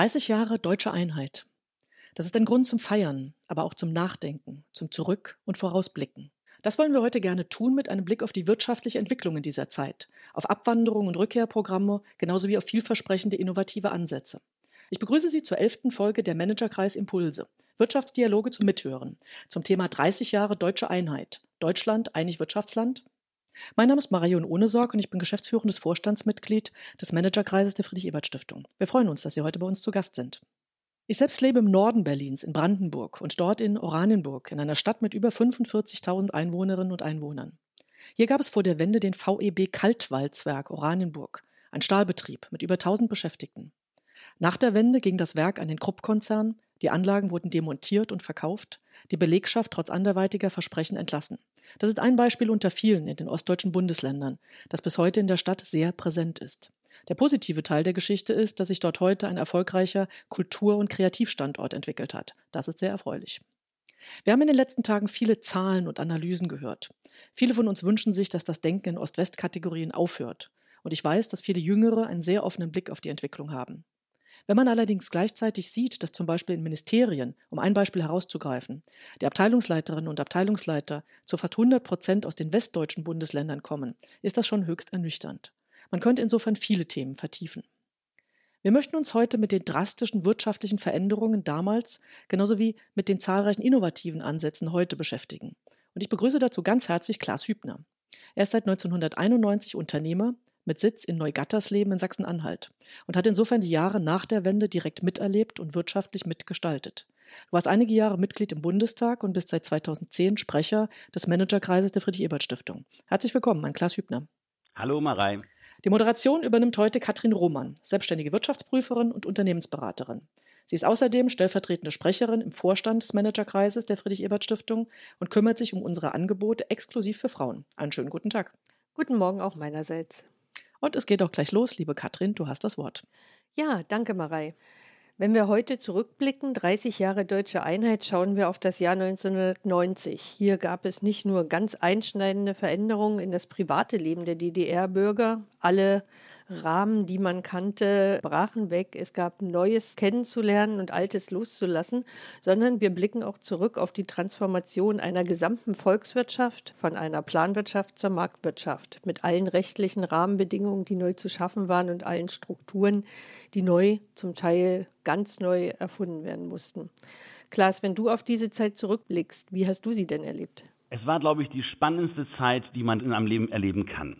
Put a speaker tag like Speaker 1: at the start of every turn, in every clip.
Speaker 1: 30 Jahre deutsche Einheit. Das ist ein Grund zum Feiern, aber auch zum Nachdenken, zum Zurück- und Vorausblicken. Das wollen wir heute gerne tun mit einem Blick auf die wirtschaftliche Entwicklung in dieser Zeit, auf Abwanderung und Rückkehrprogramme, genauso wie auf vielversprechende innovative Ansätze. Ich begrüße Sie zur elften Folge der Managerkreis Impulse, Wirtschaftsdialoge zum Mithören, zum Thema 30 Jahre deutsche Einheit. Deutschland, einig Wirtschaftsland? Mein Name ist Marion Ohnesorg und ich bin geschäftsführendes Vorstandsmitglied des Managerkreises der Friedrich-Ebert-Stiftung. Wir freuen uns, dass Sie heute bei uns zu Gast sind. Ich selbst lebe im Norden Berlins, in Brandenburg und dort in Oranienburg, in einer Stadt mit über 45.000 Einwohnerinnen und Einwohnern. Hier gab es vor der Wende den VEB Kaltwalzwerk Oranienburg, ein Stahlbetrieb mit über 1000 Beschäftigten. Nach der Wende ging das Werk an den Krupp-Konzern, die Anlagen wurden demontiert und verkauft, die Belegschaft trotz anderweitiger Versprechen entlassen. Das ist ein Beispiel unter vielen in den ostdeutschen Bundesländern, das bis heute in der Stadt sehr präsent ist. Der positive Teil der Geschichte ist, dass sich dort heute ein erfolgreicher Kultur- und Kreativstandort entwickelt hat. Das ist sehr erfreulich. Wir haben in den letzten Tagen viele Zahlen und Analysen gehört. Viele von uns wünschen sich, dass das Denken in Ost-West-Kategorien aufhört. Und ich weiß, dass viele Jüngere einen sehr offenen Blick auf die Entwicklung haben. Wenn man allerdings gleichzeitig sieht, dass zum Beispiel in Ministerien, um ein Beispiel herauszugreifen, die Abteilungsleiterinnen und Abteilungsleiter zu fast 100 Prozent aus den westdeutschen Bundesländern kommen, ist das schon höchst ernüchternd. Man könnte insofern viele Themen vertiefen. Wir möchten uns heute mit den drastischen wirtschaftlichen Veränderungen damals genauso wie mit den zahlreichen innovativen Ansätzen heute beschäftigen. Und ich begrüße dazu ganz herzlich Klaas Hübner. Er ist seit 1991 Unternehmer mit Sitz in Neugattersleben in Sachsen-Anhalt und hat insofern die Jahre nach der Wende direkt miterlebt und wirtschaftlich mitgestaltet. Du warst einige Jahre Mitglied im Bundestag und bist seit 2010 Sprecher des Managerkreises der Friedrich-Ebert-Stiftung. Herzlich willkommen an Klaas Hübner.
Speaker 2: Hallo Marei.
Speaker 1: Die Moderation übernimmt heute Katrin Roman, selbstständige Wirtschaftsprüferin und Unternehmensberaterin. Sie ist außerdem stellvertretende Sprecherin im Vorstand des Managerkreises der Friedrich-Ebert-Stiftung und kümmert sich um unsere Angebote exklusiv für Frauen. Einen schönen guten Tag.
Speaker 3: Guten Morgen auch meinerseits.
Speaker 1: Und es geht auch gleich los, liebe Katrin, du hast das Wort.
Speaker 3: Ja, danke, Marei. Wenn wir heute zurückblicken, 30 Jahre deutsche Einheit, schauen wir auf das Jahr 1990. Hier gab es nicht nur ganz einschneidende Veränderungen in das private Leben der DDR-Bürger. Alle Rahmen, die man kannte, brachen weg. Es gab Neues kennenzulernen und Altes loszulassen, sondern wir blicken auch zurück auf die Transformation einer gesamten Volkswirtschaft von einer Planwirtschaft zur Marktwirtschaft mit allen rechtlichen Rahmenbedingungen, die neu zu schaffen waren und allen Strukturen, die neu, zum Teil ganz neu erfunden werden mussten. Klaas, wenn du auf diese Zeit zurückblickst, wie hast du sie denn erlebt?
Speaker 2: Es war, glaube ich, die spannendste Zeit, die man in einem Leben erleben kann.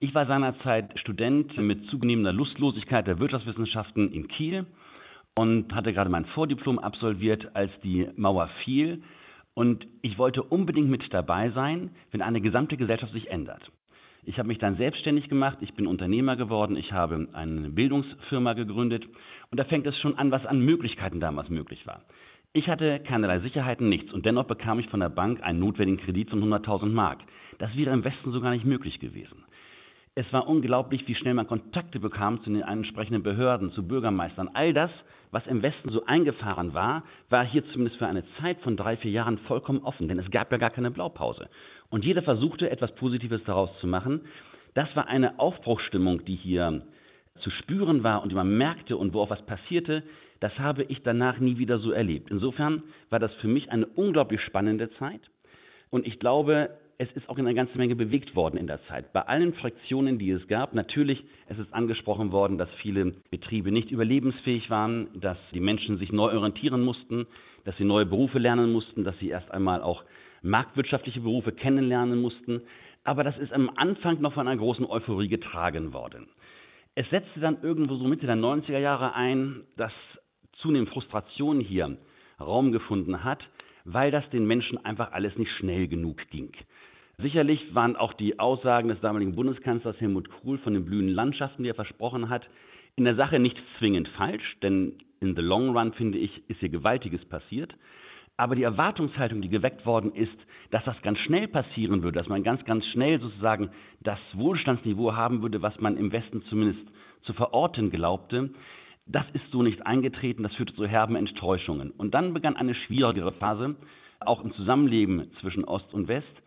Speaker 2: Ich war seinerzeit Student mit zunehmender Lustlosigkeit der Wirtschaftswissenschaften in Kiel und hatte gerade mein Vordiplom absolviert, als die Mauer fiel. Und ich wollte unbedingt mit dabei sein, wenn eine gesamte Gesellschaft sich ändert. Ich habe mich dann selbstständig gemacht, ich bin Unternehmer geworden, ich habe eine Bildungsfirma gegründet und da fängt es schon an, was an Möglichkeiten damals möglich war. Ich hatte keinerlei Sicherheiten, nichts und dennoch bekam ich von der Bank einen notwendigen Kredit von 100.000 Mark. Das wäre im Westen so gar nicht möglich gewesen. Es war unglaublich, wie schnell man Kontakte bekam zu den entsprechenden Behörden, zu Bürgermeistern. All das, was im Westen so eingefahren war, war hier zumindest für eine Zeit von drei, vier Jahren vollkommen offen, denn es gab ja gar keine Blaupause. Und jeder versuchte, etwas Positives daraus zu machen. Das war eine Aufbruchsstimmung, die hier zu spüren war und die man merkte und wo auch was passierte. Das habe ich danach nie wieder so erlebt. Insofern war das für mich eine unglaublich spannende Zeit. Und ich glaube, es ist auch in eine ganze Menge bewegt worden in der Zeit. Bei allen Fraktionen, die es gab, natürlich, es ist angesprochen worden, dass viele Betriebe nicht überlebensfähig waren, dass die Menschen sich neu orientieren mussten, dass sie neue Berufe lernen mussten, dass sie erst einmal auch marktwirtschaftliche Berufe kennenlernen mussten. Aber das ist am Anfang noch von einer großen Euphorie getragen worden. Es setzte dann irgendwo so Mitte der 90er Jahre ein, dass zunehmend Frustration hier Raum gefunden hat, weil das den Menschen einfach alles nicht schnell genug ging. Sicherlich waren auch die Aussagen des damaligen Bundeskanzlers Helmut Kohl von den blühenden Landschaften, die er versprochen hat, in der Sache nicht zwingend falsch, denn in the long run, finde ich, ist hier Gewaltiges passiert. Aber die Erwartungshaltung, die geweckt worden ist, dass das ganz schnell passieren würde, dass man ganz, ganz schnell sozusagen das Wohlstandsniveau haben würde, was man im Westen zumindest zu verorten glaubte, das ist so nicht eingetreten, das führte zu herben Enttäuschungen. Und dann begann eine schwierigere Phase, auch im Zusammenleben zwischen Ost und West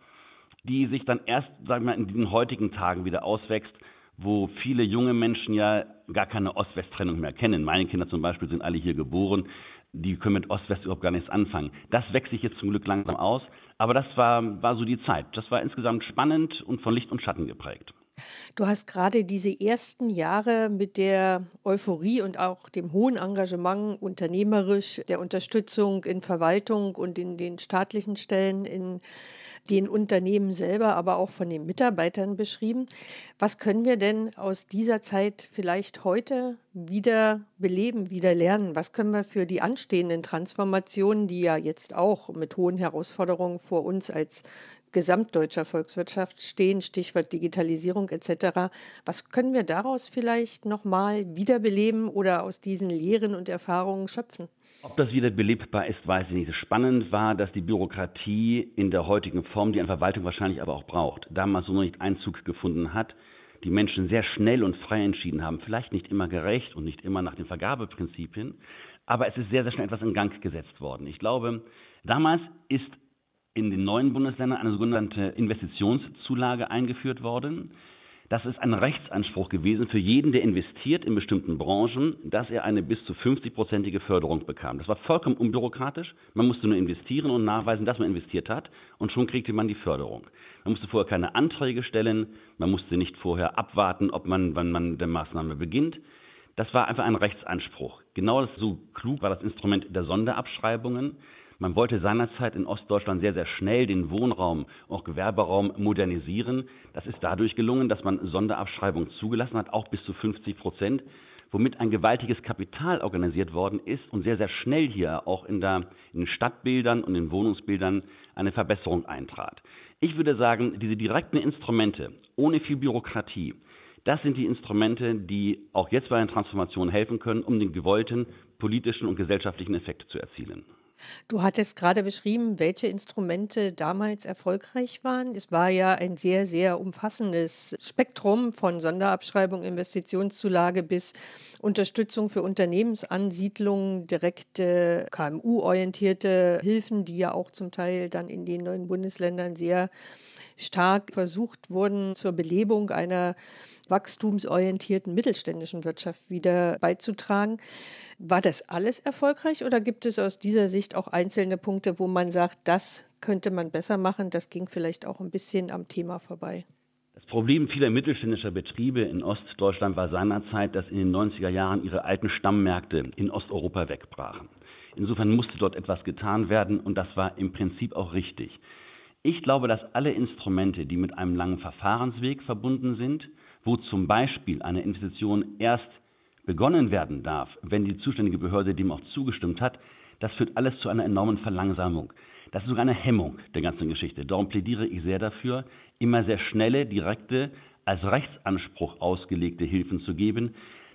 Speaker 2: die sich dann erst, sagen wir, in diesen heutigen Tagen wieder auswächst, wo viele junge Menschen ja gar keine Ost-West-Trennung mehr kennen. Meine Kinder zum Beispiel sind alle hier geboren, die können mit Ost-West überhaupt gar nichts anfangen. Das wächst sich jetzt zum Glück langsam aus, aber das war, war so die Zeit. Das war insgesamt spannend und von Licht und Schatten geprägt.
Speaker 3: Du hast gerade diese ersten Jahre mit der Euphorie und auch dem hohen Engagement unternehmerisch, der Unterstützung in Verwaltung und in den staatlichen Stellen in den Unternehmen selber, aber auch von den Mitarbeitern beschrieben. Was können wir denn aus dieser Zeit vielleicht heute wieder beleben, wieder lernen? Was können wir für die anstehenden Transformationen, die ja jetzt auch mit hohen Herausforderungen vor uns als gesamtdeutscher Volkswirtschaft stehen, Stichwort Digitalisierung etc. Was können wir daraus vielleicht nochmal wiederbeleben oder aus diesen Lehren und Erfahrungen schöpfen?
Speaker 2: Ob das wieder belebbar ist, weiß ich nicht. Spannend war, dass die Bürokratie in der heutigen Form, die eine Verwaltung wahrscheinlich aber auch braucht, damals so noch nicht Einzug gefunden hat, die Menschen sehr schnell und frei entschieden haben. Vielleicht nicht immer gerecht und nicht immer nach den Vergabeprinzipien, aber es ist sehr, sehr schnell etwas in Gang gesetzt worden. Ich glaube, damals ist in den neuen Bundesländern eine sogenannte Investitionszulage eingeführt worden. Das ist ein Rechtsanspruch gewesen für jeden, der investiert in bestimmten Branchen, dass er eine bis zu 50-prozentige Förderung bekam. Das war vollkommen unbürokratisch. Man musste nur investieren und nachweisen, dass man investiert hat und schon kriegte man die Förderung. Man musste vorher keine Anträge stellen, man musste nicht vorher abwarten, ob man, wann man der Maßnahme beginnt. Das war einfach ein Rechtsanspruch. Genau so klug war das Instrument der Sonderabschreibungen. Man wollte seinerzeit in Ostdeutschland sehr, sehr schnell den Wohnraum, auch Gewerberaum modernisieren. Das ist dadurch gelungen, dass man Sonderabschreibungen zugelassen hat, auch bis zu 50 Prozent, womit ein gewaltiges Kapital organisiert worden ist und sehr, sehr schnell hier auch in, der, in den Stadtbildern und in den Wohnungsbildern eine Verbesserung eintrat. Ich würde sagen, diese direkten Instrumente ohne viel Bürokratie, das sind die Instrumente, die auch jetzt bei einer Transformation helfen können, um den gewollten politischen und gesellschaftlichen Effekt zu erzielen.
Speaker 3: Du hattest gerade beschrieben, welche Instrumente damals erfolgreich waren. Es war ja ein sehr, sehr umfassendes Spektrum von Sonderabschreibung, Investitionszulage bis Unterstützung für Unternehmensansiedlungen, direkte KMU-orientierte Hilfen, die ja auch zum Teil dann in den neuen Bundesländern sehr stark versucht wurden, zur Belebung einer wachstumsorientierten mittelständischen Wirtschaft wieder beizutragen. War das alles erfolgreich oder gibt es aus dieser Sicht auch einzelne Punkte, wo man sagt, das könnte man besser machen, das ging vielleicht auch ein bisschen am Thema vorbei?
Speaker 2: Das Problem vieler mittelständischer Betriebe in Ostdeutschland war seinerzeit, dass in den 90er Jahren ihre alten Stammmärkte in Osteuropa wegbrachen. Insofern musste dort etwas getan werden und das war im Prinzip auch richtig. Ich glaube, dass alle Instrumente, die mit einem langen Verfahrensweg verbunden sind, wo zum Beispiel eine Investition erst begonnen werden darf, wenn die zuständige Behörde dem auch zugestimmt hat, das führt alles zu einer enormen Verlangsamung. Das ist sogar eine Hemmung der ganzen Geschichte. Darum plädiere ich sehr dafür, immer sehr schnelle, direkte, als Rechtsanspruch ausgelegte Hilfen zu geben.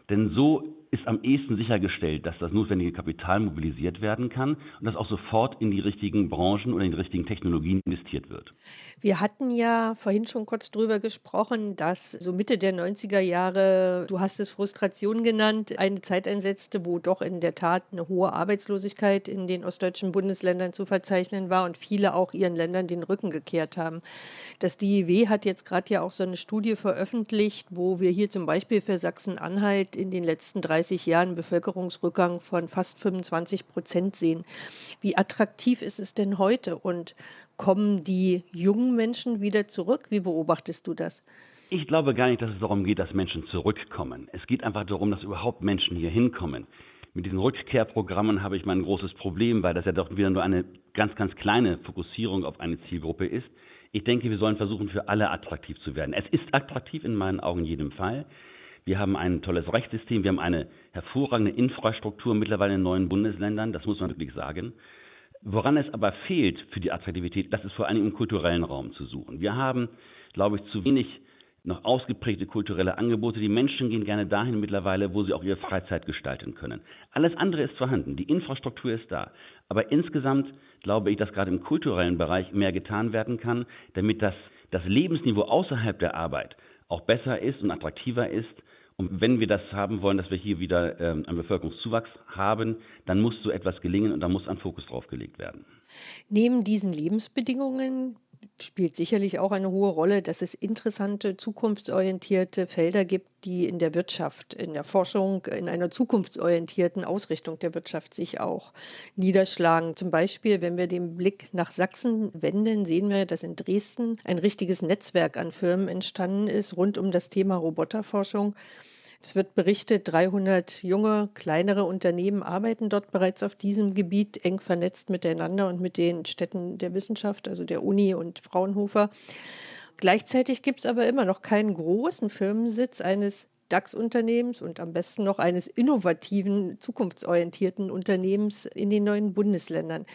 Speaker 2: Denn so ist am ehesten sichergestellt, dass das notwendige Kapital mobilisiert werden kann und dass auch sofort in die richtigen Branchen oder in die richtigen Technologien investiert wird.
Speaker 3: Wir hatten ja vorhin schon kurz drüber gesprochen, dass so Mitte der 90er Jahre, du hast es Frustration genannt, eine Zeit einsetzte, wo doch in der Tat eine hohe Arbeitslosigkeit in den ostdeutschen Bundesländern zu verzeichnen war und viele auch ihren Ländern den Rücken gekehrt haben. Das DIW hat jetzt gerade ja auch so eine Studie veröffentlicht, wo wir hier zum Beispiel für Sachsen-Anhalt in den letzten drei 30 Jahren Bevölkerungsrückgang von fast 25 Prozent sehen. Wie attraktiv ist es denn heute und kommen die jungen Menschen wieder zurück? Wie beobachtest du das?
Speaker 2: Ich glaube gar nicht, dass es darum geht, dass Menschen zurückkommen. Es geht einfach darum, dass überhaupt Menschen hier hinkommen. Mit diesen Rückkehrprogrammen habe ich mein großes Problem, weil das ja doch wieder nur eine ganz, ganz kleine Fokussierung auf eine Zielgruppe ist. Ich denke, wir sollen versuchen, für alle attraktiv zu werden. Es ist attraktiv in meinen Augen in jedem Fall. Wir haben ein tolles Rechtssystem, wir haben eine hervorragende Infrastruktur mittlerweile in neuen Bundesländern, das muss man wirklich sagen. Woran es aber fehlt für die Attraktivität, das ist vor allem im kulturellen Raum zu suchen. Wir haben, glaube ich, zu wenig noch ausgeprägte kulturelle Angebote. Die Menschen gehen gerne dahin mittlerweile, wo sie auch ihre Freizeit gestalten können. Alles andere ist vorhanden, die Infrastruktur ist da. Aber insgesamt glaube ich, dass gerade im kulturellen Bereich mehr getan werden kann, damit das, das Lebensniveau außerhalb der Arbeit auch besser ist und attraktiver ist und wenn wir das haben wollen, dass wir hier wieder ähm, einen Bevölkerungszuwachs haben, dann muss so etwas gelingen und da muss ein Fokus drauf gelegt werden.
Speaker 3: Neben diesen Lebensbedingungen spielt sicherlich auch eine hohe Rolle, dass es interessante, zukunftsorientierte Felder gibt, die in der Wirtschaft, in der Forschung, in einer zukunftsorientierten Ausrichtung der Wirtschaft sich auch niederschlagen. Zum Beispiel, wenn wir den Blick nach Sachsen wenden, sehen wir, dass in Dresden ein richtiges Netzwerk an Firmen entstanden ist rund um das Thema Roboterforschung. Es wird berichtet, 300 junge, kleinere Unternehmen arbeiten dort bereits auf diesem Gebiet, eng vernetzt miteinander und mit den Städten der Wissenschaft, also der Uni und Fraunhofer. Gleichzeitig gibt es aber immer noch keinen großen Firmensitz eines DAX-Unternehmens und am besten noch eines innovativen, zukunftsorientierten Unternehmens in den neuen Bundesländern.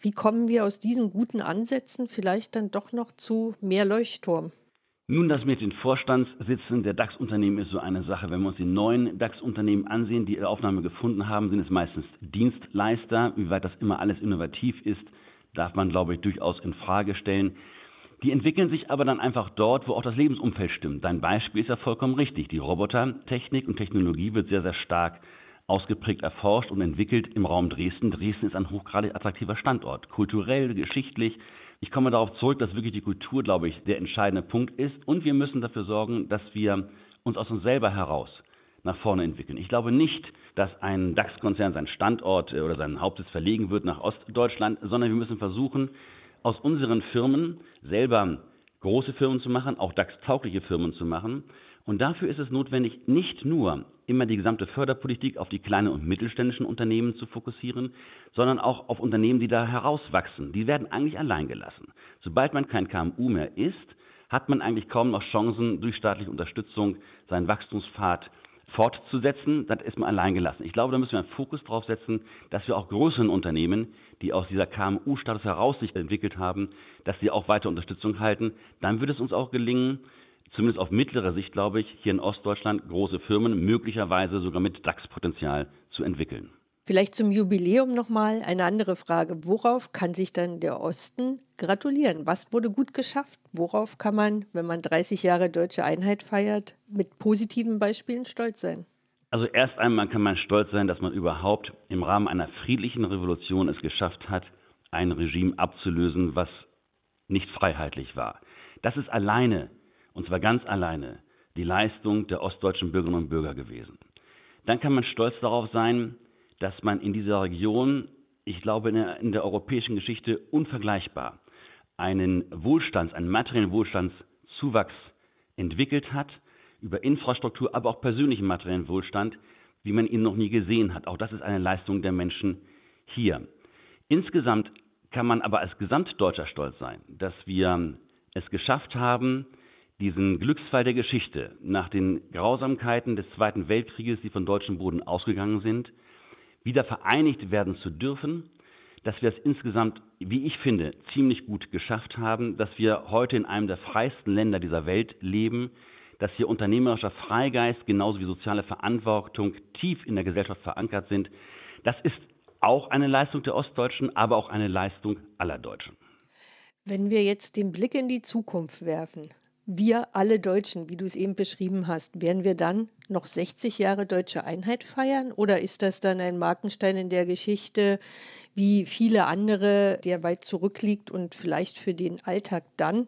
Speaker 3: Wie kommen wir aus diesen guten Ansätzen vielleicht dann doch noch zu mehr Leuchtturm?
Speaker 2: Nun, das mit den Vorstandssitzen der DAX-Unternehmen ist so eine Sache. Wenn wir uns die neuen DAX-Unternehmen ansehen, die ihre Aufnahme gefunden haben, sind es meistens Dienstleister. Wie weit das immer alles innovativ ist, darf man, glaube ich, durchaus in Frage stellen. Die entwickeln sich aber dann einfach dort, wo auch das Lebensumfeld stimmt. Dein Beispiel ist ja vollkommen richtig. Die Robotertechnik und Technologie wird sehr, sehr stark ausgeprägt erforscht und entwickelt im Raum Dresden. Dresden ist ein hochgradig attraktiver Standort, kulturell, geschichtlich, ich komme darauf zurück, dass wirklich die Kultur, glaube ich, der entscheidende Punkt ist. Und wir müssen dafür sorgen, dass wir uns aus uns selber heraus nach vorne entwickeln. Ich glaube nicht, dass ein DAX-Konzern seinen Standort äh, oder seinen Hauptsitz verlegen wird nach Ostdeutschland, sondern wir müssen versuchen, aus unseren Firmen selber große Firmen zu machen, auch DAX-taugliche Firmen zu machen. Und dafür ist es notwendig, nicht nur immer die gesamte Förderpolitik auf die kleinen und mittelständischen Unternehmen zu fokussieren, sondern auch auf Unternehmen, die da herauswachsen. Die werden eigentlich allein gelassen. Sobald man kein KMU mehr ist, hat man eigentlich kaum noch Chancen, durch staatliche Unterstützung seinen Wachstumspfad fortzusetzen, dann ist man allein gelassen. Ich glaube, da müssen wir einen Fokus drauf setzen, dass wir auch größeren Unternehmen, die aus dieser KMU-Status heraus sich entwickelt haben, dass sie auch weiter Unterstützung halten. Dann wird es uns auch gelingen, zumindest auf mittlere Sicht, glaube ich, hier in Ostdeutschland große Firmen möglicherweise sogar mit DAX-Potenzial zu entwickeln.
Speaker 3: Vielleicht zum Jubiläum nochmal eine andere Frage. Worauf kann sich dann der Osten gratulieren? Was wurde gut geschafft? Worauf kann man, wenn man 30 Jahre deutsche Einheit feiert, mit positiven Beispielen stolz sein?
Speaker 2: Also erst einmal kann man stolz sein, dass man überhaupt im Rahmen einer friedlichen Revolution es geschafft hat, ein Regime abzulösen, was nicht freiheitlich war. Das ist alleine und zwar ganz alleine, die Leistung der ostdeutschen Bürgerinnen und Bürger gewesen. Dann kann man stolz darauf sein, dass man in dieser Region, ich glaube in der, in der europäischen Geschichte unvergleichbar, einen Wohlstands-, einen materiellen Wohlstandszuwachs entwickelt hat, über Infrastruktur, aber auch persönlichen materiellen Wohlstand, wie man ihn noch nie gesehen hat. Auch das ist eine Leistung der Menschen hier. Insgesamt kann man aber als Gesamtdeutscher stolz sein, dass wir es geschafft haben, diesen Glücksfall der Geschichte nach den Grausamkeiten des Zweiten Weltkrieges, die von deutschem Boden ausgegangen sind, wieder vereinigt werden zu dürfen, dass wir es insgesamt, wie ich finde, ziemlich gut geschafft haben, dass wir heute in einem der freiesten Länder dieser Welt leben, dass hier unternehmerischer Freigeist genauso wie soziale Verantwortung tief in der Gesellschaft verankert sind. Das ist auch eine Leistung der Ostdeutschen, aber auch eine Leistung aller Deutschen.
Speaker 3: Wenn wir jetzt den Blick in die Zukunft werfen, wir alle Deutschen, wie du es eben beschrieben hast, werden wir dann noch 60 Jahre deutsche Einheit feiern oder ist das dann ein Markenstein in der Geschichte wie viele andere, der weit zurückliegt und vielleicht für den Alltag dann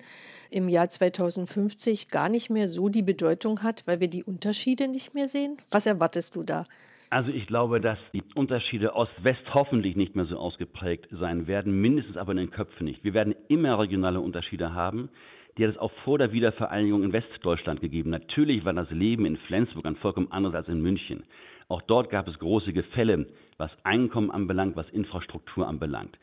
Speaker 3: im Jahr 2050 gar nicht mehr so die Bedeutung hat, weil wir die Unterschiede nicht mehr sehen? Was erwartest du da?
Speaker 2: Also ich glaube, dass die Unterschiede Ost-West hoffentlich nicht mehr so ausgeprägt sein werden, mindestens aber in den Köpfen nicht. Wir werden immer regionale Unterschiede haben die hat es auch vor der Wiedervereinigung in Westdeutschland gegeben. Natürlich war das Leben in Flensburg ein vollkommen anderes als in München. Auch dort gab es große Gefälle, was Einkommen anbelangt, was Infrastruktur anbelangt.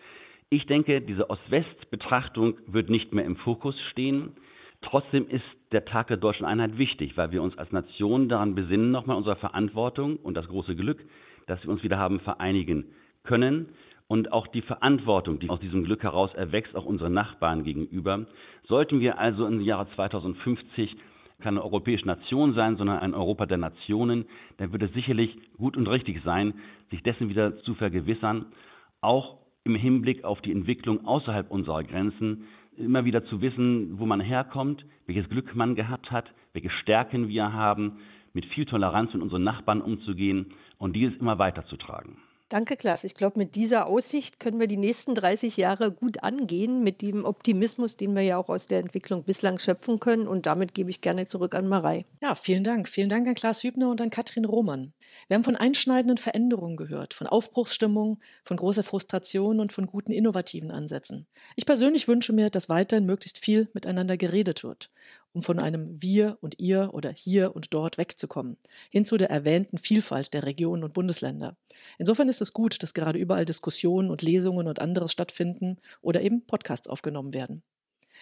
Speaker 2: Ich denke, diese Ost-West-Betrachtung wird nicht mehr im Fokus stehen. Trotzdem ist der Tag der deutschen Einheit wichtig, weil wir uns als Nation daran besinnen, nochmal unsere Verantwortung und das große Glück, dass wir uns wieder haben vereinigen können und auch die Verantwortung, die aus diesem Glück heraus erwächst, auch unseren Nachbarn gegenüber. Sollten wir also im Jahre 2050 keine europäische Nation sein, sondern ein Europa der Nationen, dann wird es sicherlich gut und richtig sein, sich dessen wieder zu vergewissern, auch im Hinblick auf die Entwicklung außerhalb unserer Grenzen, immer wieder zu wissen, wo man herkommt, welches Glück man gehabt hat, welche Stärken wir haben, mit viel Toleranz mit unseren Nachbarn umzugehen und dieses immer weiterzutragen.
Speaker 3: Danke, Klaas. Ich glaube, mit dieser Aussicht können wir die nächsten 30 Jahre gut angehen, mit dem Optimismus, den wir ja auch aus der Entwicklung bislang schöpfen können. Und damit gebe ich gerne zurück an Marei.
Speaker 1: Ja, vielen Dank. Vielen Dank an Klaas Hübner und an Katrin Roman. Wir haben von einschneidenden Veränderungen gehört, von Aufbruchsstimmung, von großer Frustration und von guten innovativen Ansätzen. Ich persönlich wünsche mir, dass weiterhin möglichst viel miteinander geredet wird um von einem Wir und Ihr oder hier und dort wegzukommen, hin zu der erwähnten Vielfalt der Regionen und Bundesländer. Insofern ist es gut, dass gerade überall Diskussionen und Lesungen und anderes stattfinden oder eben Podcasts aufgenommen werden.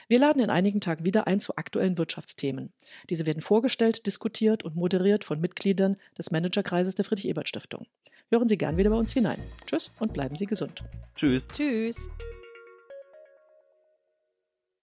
Speaker 1: Wir laden in einigen Tagen wieder ein zu aktuellen Wirtschaftsthemen. Diese werden vorgestellt, diskutiert und moderiert von Mitgliedern des Managerkreises der Friedrich-Ebert-Stiftung. Hören Sie gern wieder bei uns hinein. Tschüss und bleiben Sie gesund.
Speaker 2: Tschüss.
Speaker 3: Tschüss.